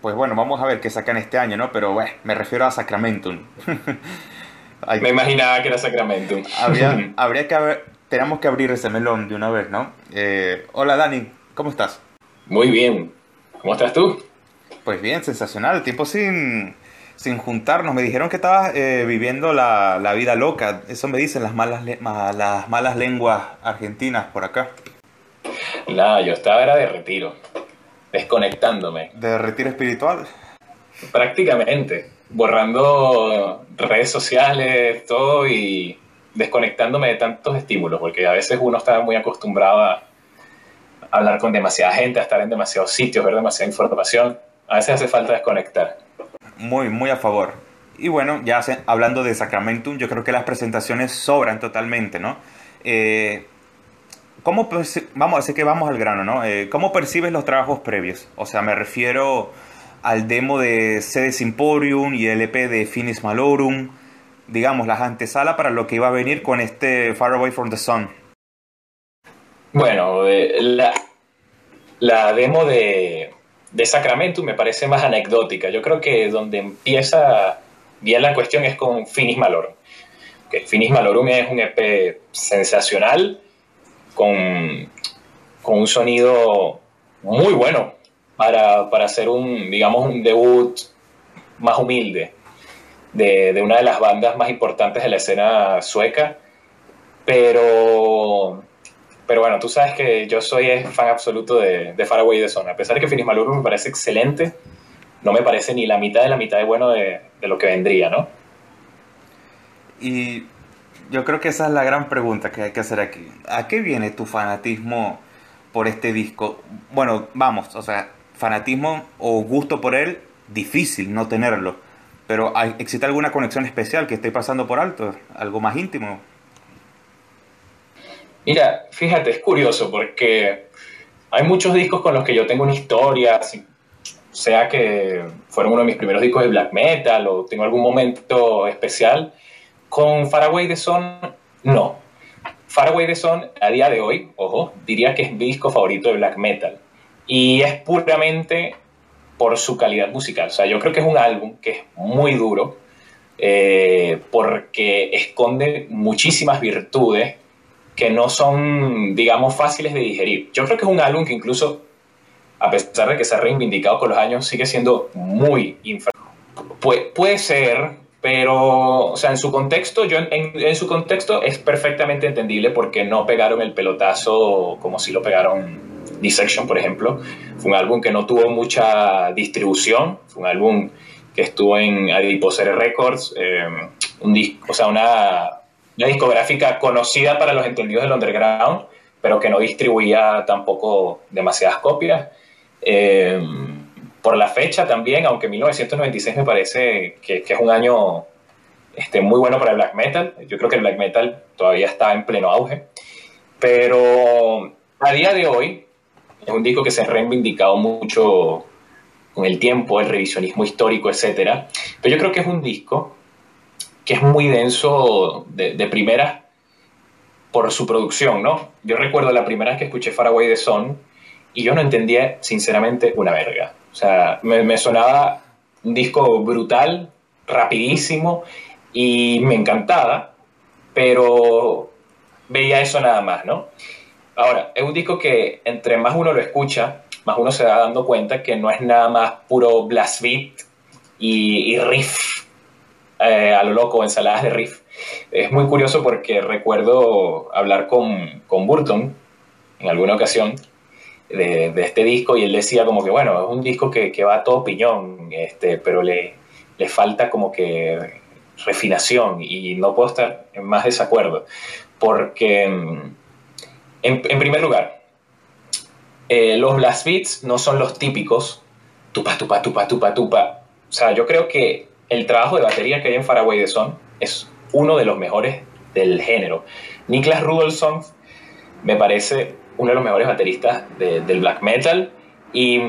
Pues bueno, vamos a ver qué sacan este año, ¿no? Pero bueno, me refiero a Sacramentum. Me imaginaba que era Sacramentum. habría, habría que tenemos que abrir ese melón de una vez, ¿no? Eh, hola Dani, ¿cómo estás? Muy bien. ¿Cómo estás tú? Pues bien, sensacional. Tiempo sin, sin juntarnos. Me dijeron que estabas eh, viviendo la, la, vida loca. Eso me dicen las malas, las malas lenguas argentinas por acá. Nada, yo estaba era de retiro, desconectándome. ¿De retiro espiritual? Prácticamente, borrando redes sociales, todo y desconectándome de tantos estímulos, porque a veces uno está muy acostumbrado a hablar con demasiada gente, a estar en demasiados sitios, ver demasiada información. A veces hace falta desconectar. Muy, muy a favor. Y bueno, ya hablando de Sacramentum, yo creo que las presentaciones sobran totalmente, ¿no? Eh, ¿Cómo, vamos, así que vamos al grano, ¿no? Eh, ¿Cómo percibes los trabajos previos? O sea, me refiero al demo de Sede Symporium y el EP de Finis Malorum, digamos, las antesala para lo que iba a venir con este Far Away from the Sun. Bueno, eh, la, la, demo de, de Sacramento me parece más anecdótica. Yo creo que donde empieza bien la cuestión es con Finis Malorum. Que Finis Malorum es un EP sensacional con, con un sonido muy bueno para, para, hacer un, digamos, un debut más humilde de, de, una de las bandas más importantes de la escena sueca. Pero, pero bueno, tú sabes que yo soy fan absoluto de, de Faraway de Zone. A pesar de que Finis Maluro me parece excelente, no me parece ni la mitad de la mitad de bueno de, de lo que vendría, ¿no? Y yo creo que esa es la gran pregunta que hay que hacer aquí. ¿A qué viene tu fanatismo por este disco? Bueno, vamos, o sea, fanatismo o gusto por él, difícil no tenerlo. Pero ¿existe alguna conexión especial que esté pasando por alto? ¿Algo más íntimo? Mira, fíjate, es curioso porque hay muchos discos con los que yo tengo una historia, sea que fueron uno de mis primeros discos de black metal o tengo algún momento especial con Faraway the Sun, no. Faraway the Sun, a día de hoy, ojo, diría que es mi disco favorito de black metal. Y es puramente por su calidad musical. O sea, yo creo que es un álbum que es muy duro eh, porque esconde muchísimas virtudes que no son, digamos, fáciles de digerir. Yo creo que es un álbum que incluso, a pesar de que se ha reivindicado con los años, sigue siendo muy puede ser, pero, o sea, en su contexto, yo en, su contexto es perfectamente entendible porque no pegaron el pelotazo como si lo pegaron Dissection, por ejemplo. Fue un álbum que no tuvo mucha distribución, fue un álbum que estuvo en Adiposere Records, eh, un disco, o sea, una, una, discográfica conocida para los entendidos del underground, pero que no distribuía tampoco demasiadas copias. Eh, por la fecha también, aunque 1996 me parece que, es un año este, muy bueno para el black metal. Yo creo que el black metal todavía está en pleno auge. Pero a día de hoy es un disco que se ha reivindicado mucho con el tiempo, el revisionismo histórico, etc. Pero yo creo que es un disco que es muy denso de, de primera por su producción, ¿no? Yo recuerdo la primera vez que escuché Faraway the Sun y yo no entendía sinceramente una verga. O sea, me, sonaba un disco brutal, rapidísimo y me encantaba, pero veía eso nada más, ¿no? Ahora, es un disco que entre más uno lo escucha, más uno se va dando cuenta que no es nada más puro blast beat y, riff eh, a lo loco, ensaladas de riff. Es muy curioso porque recuerdo hablar con, con Burton en alguna ocasión de, este disco y él decía como que, bueno, es un disco que, va a todo piñón, este, pero le, le falta como que refinación y no puedo estar en más desacuerdo, porque en, en primer lugar, eh, los blast beats no son los típicos tupa, tupa, tupa, tupa, tupa. O sea, yo creo que el trabajo de batería que hay en Faraway de Son es uno de los mejores del género. Niklas Rudolfsson me parece uno de los mejores bateristas del black metal. Y,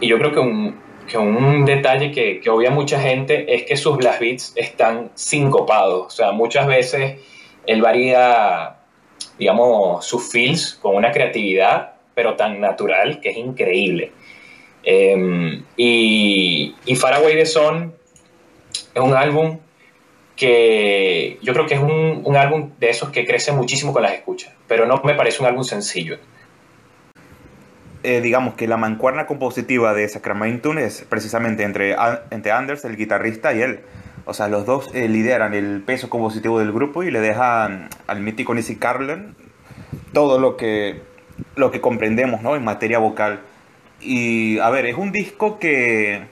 y yo creo que un, que un detalle que, que obvia mucha gente es que sus blast beats están sincopados. O sea, muchas veces él varía, digamos, sus feels con una creatividad, pero tan natural que es increíble. Em, y, y Faraway the Sun es un álbum que yo creo que es un, un, álbum de esos que crece muchísimo con las escuchas, pero no me parece un álbum sencillo. Eh, digamos que la mancuerna compositiva de Sacramento es precisamente entre, entre Anders, el guitarrista, y él. O sea, los dos eh, lideran el peso compositivo del grupo y le dejan al mítico Nissy Carlin todo lo que, lo que comprendemos ¿no? en materia vocal. Y a ver, es un disco que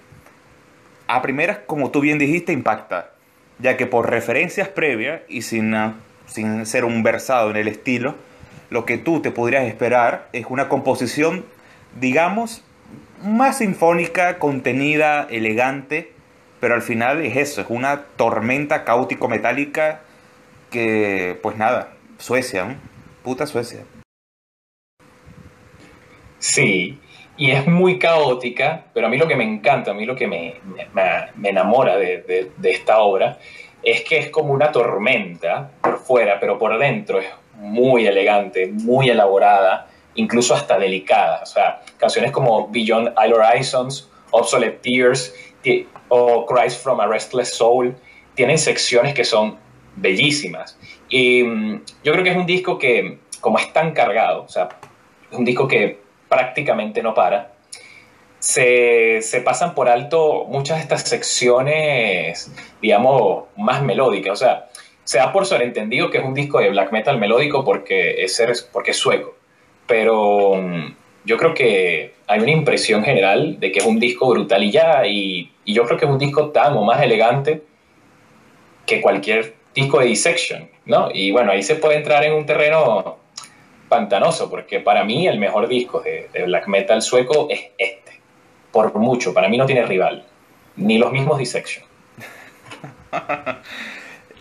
a primeras, como tú bien dijiste, impacta, ya que por referencias previas y sin, sin ser un versado en el estilo, lo que tú te podrías esperar es una composición, digamos, más sinfónica, contenida, elegante, pero al final es eso, es una tormenta caótico-metálica que, pues nada, Suecia, puta Suecia. Sí, y es muy caótica, pero a mí lo que me encanta, a mí lo que me, me, enamora de, de, esta obra es que es como una tormenta por fuera, pero por dentro es muy elegante, muy elaborada, incluso hasta delicada. O sea, canciones como Beyond All Horizons, Obsolete Tears o Cries from a Restless Soul tienen secciones que son bellísimas. Y mm, yo creo que es un disco que, como es tan cargado, o sea, es un disco que prácticamente no para. Se, se, pasan por alto muchas de estas secciones, digamos, más melódicas. O sea, se da por sobreentendido que es un disco de black metal melódico porque es, porque es sueco. Pero mm, yo creo que hay una impresión general de que es un disco brutal y ya. Y, y yo creo que es un disco tan o más elegante que cualquier disco de Dissection, ¿no? Y bueno, ahí se puede entrar en un terreno pantanoso, porque para mí el mejor disco de, black metal sueco es este. Por mucho, para mí no tiene rival. Ni los mismos Dissection.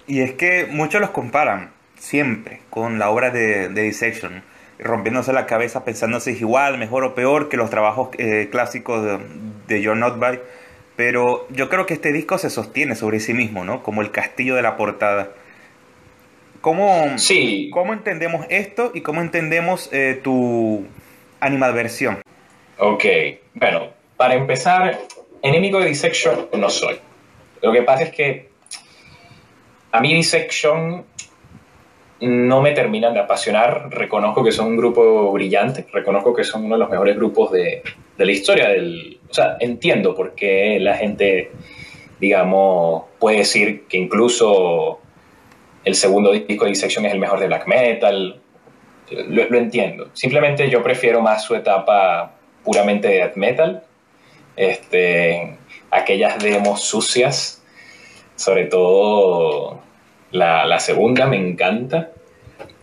y es que muchos los comparan siempre con la obra de, Dissection, rompiéndose la cabeza pensando si es igual, mejor o peor que los trabajos eh, clásicos de, John Notby. Pero yo creo que este disco se sostiene sobre sí mismo, ¿no? Como el castillo de la portada. ¿Cómo, sí. ¿Cómo entendemos esto y cómo entendemos eh, tu animadversión? Ok, bueno, para empezar, enemigo de Dissection no soy. Lo que pasa es que a mí Dissection no me terminan de apasionar. Reconozco que son un grupo brillante, reconozco que son uno de los mejores grupos de, de la historia del... O sea, entiendo por qué la gente, digamos, puede decir que incluso el segundo disco de Dissection es el mejor de black metal. Lo, entiendo. Simplemente yo prefiero más su etapa puramente de death metal. Este, aquellas demos sucias, sobre todo la, segunda me encanta,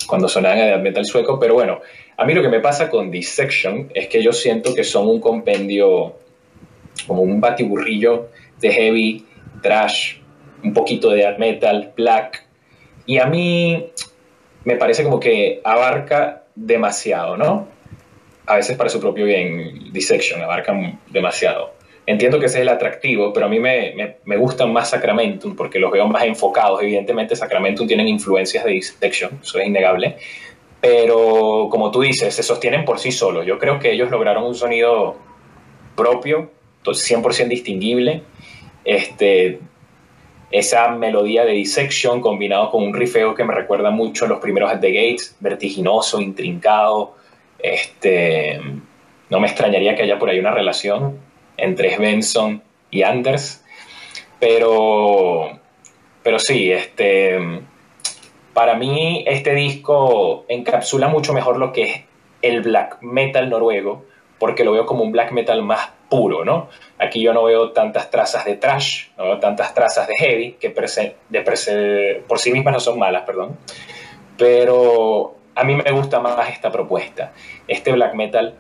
cuando sonaban a death metal sueco, pero bueno, a mí lo que me pasa con Dissection es que yo siento que son un compendio, como un batiburrillo de heavy, trash, un poquito de death metal, black, y a mí me parece como que abarca demasiado, ¿no? A veces para su propio bien, Dissection, abarca demasiado. Entiendo que ese es el atractivo, pero a mí me, me, gustan más Sacramentum porque los veo más enfocados. Evidentemente, Sacramentum tienen influencias de Dissection, eso es innegable. Pero como tú dices, se sostienen por sí solos. Yo creo que ellos lograron un sonido propio, 100% distinguible. Este, esa melodía de dissection combinado con un rifeo que me recuerda mucho a los primeros At the Gates, vertiginoso, intrincado. Este, no me extrañaría que haya por ahí una relación entre Svensson y Anders, pero, pero sí, este, para mí este disco encapsula mucho mejor lo que es el black metal noruego, porque lo veo como un black metal más puro, ¿no? Aquí yo no veo tantas trazas de trash, no veo tantas trazas de heavy, que por sí mismas no son malas, perdón. Pero a mí me gusta más esta propuesta, este black metal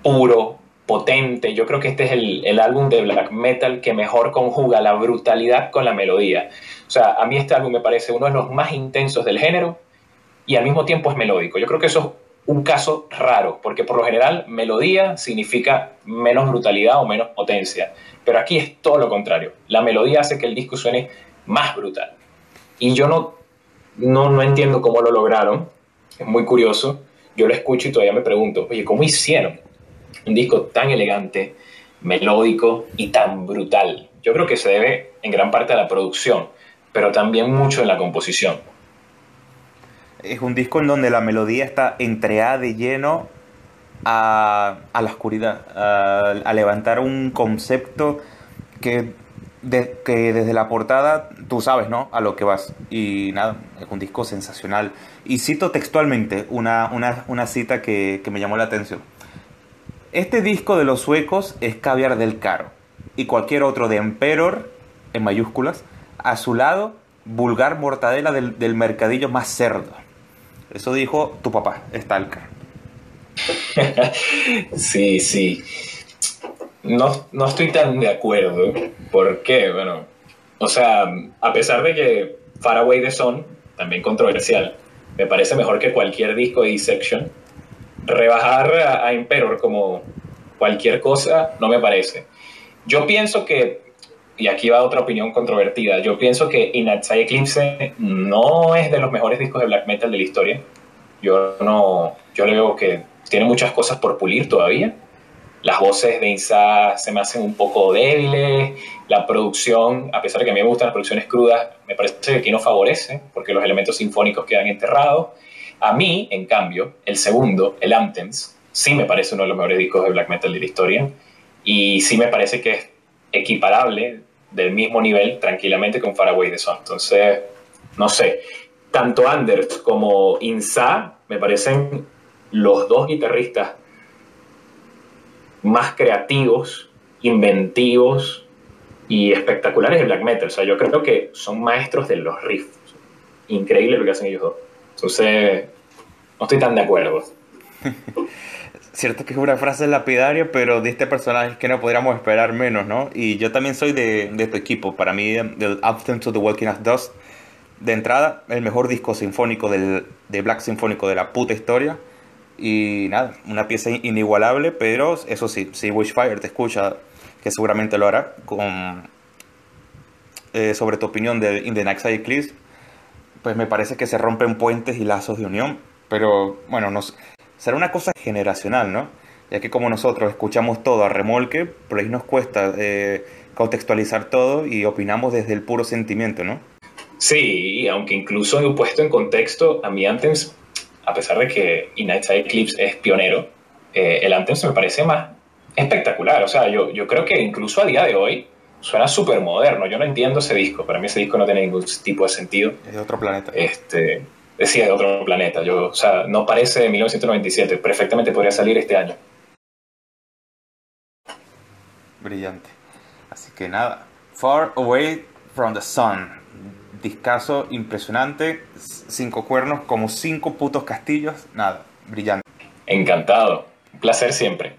puro, potente. Yo creo que este es el, el, álbum de black metal que mejor conjuga la brutalidad con la melodía. O sea, a mí este álbum me parece uno de los más intensos del género y al mismo tiempo es melódico. Yo creo que eso un caso raro, porque por lo general melodía significa menos brutalidad o menos potencia, pero aquí es todo lo contrario. La melodía hace que el disco suene más brutal. Y yo no, no, no entiendo cómo lo lograron, es muy curioso. Yo lo escucho y todavía me pregunto, oye, ¿cómo hicieron un disco tan elegante, melódico y tan brutal. Yo creo que se debe en gran parte a la producción, pero también mucho en la composición. Es un disco en donde la melodía está entregada de lleno a, la oscuridad, a, levantar un concepto que, desde la portada tú sabes, ¿no? A lo que vas. Y nada, es un disco sensacional. Y cito textualmente una, cita que, que me llamó la atención. Este disco de los suecos es caviar del caro y cualquier otro de Emperor, en mayúsculas, a su lado, vulgar mortadela del, mercadillo más cerdo. Eso dijo tu papá, Stalker. sí, sí. No, no estoy tan de acuerdo. ¿Por qué? Bueno, o sea, a pesar de que Faraway the Sun, también controversial, me parece mejor que cualquier disco de Dissection, rebajar a, a Emperor como cualquier cosa no me parece. Yo pienso que, y aquí va otra opinión controvertida, yo pienso que In Eclipse no es de los mejores discos de black metal de la historia. Yo no, yo le veo que tiene muchas cosas por pulir todavía. Las voces de Insa se me hacen un poco débiles. La producción, a pesar de que a mí me gustan las producciones crudas, me parece que aquí no favorece porque los elementos sinfónicos quedan enterrados. A mí, en cambio, el segundo, el Anthems, sí me parece uno de los mejores discos de black metal de la historia y sí me parece que es equiparable del mismo nivel tranquilamente con Faraway de Son. Entonces, no sé, tanto Anders como Insa me parecen los dos guitarristas más creativos, inventivos y espectaculares de black metal. O sea, yo creo que son maestros de los riffs. Increíble lo que hacen ellos dos. Entonces, no estoy tan de acuerdo. cierto que es una frase lapidaria, pero de este personaje es que no podríamos esperar menos, ¿no? Y yo también soy de, de tu equipo. Para mí, del Upton to the Walking of Dust, de entrada, el mejor disco sinfónico del, de Black Sinfónico de la puta historia. Y nada, una pieza inigualable, pero eso sí, si Wishfire te escucha, que seguramente lo hará, con, eh, sobre tu opinión de In the Next Eclipse, pues me parece que se rompen puentes y lazos de unión. Pero bueno, nos, será una cosa generacional, ¿no? Ya que como nosotros escuchamos todo a remolque, por ahí nos cuesta eh, contextualizar todo y opinamos desde el puro sentimiento, ¿no? Sí, aunque incluso puesto en contexto, a mí Anthems, a pesar de que Night Eclipse es pionero, eh, el Anthems me parece más espectacular. O sea, yo, yo creo que incluso a día de hoy suena súper moderno. Yo no entiendo ese disco. Para mí ese disco no tiene ningún tipo de sentido. Es de otro planeta. Este, decía de otro planeta. Yo, o sea, no parece de 1997, perfectamente podría salir este año. Brillante. Así que nada, Far Away from the Sun. Discaso impresionante, cinco cuernos como cinco putos castillos, nada, brillante. Encantado, un placer siempre.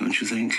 Vale.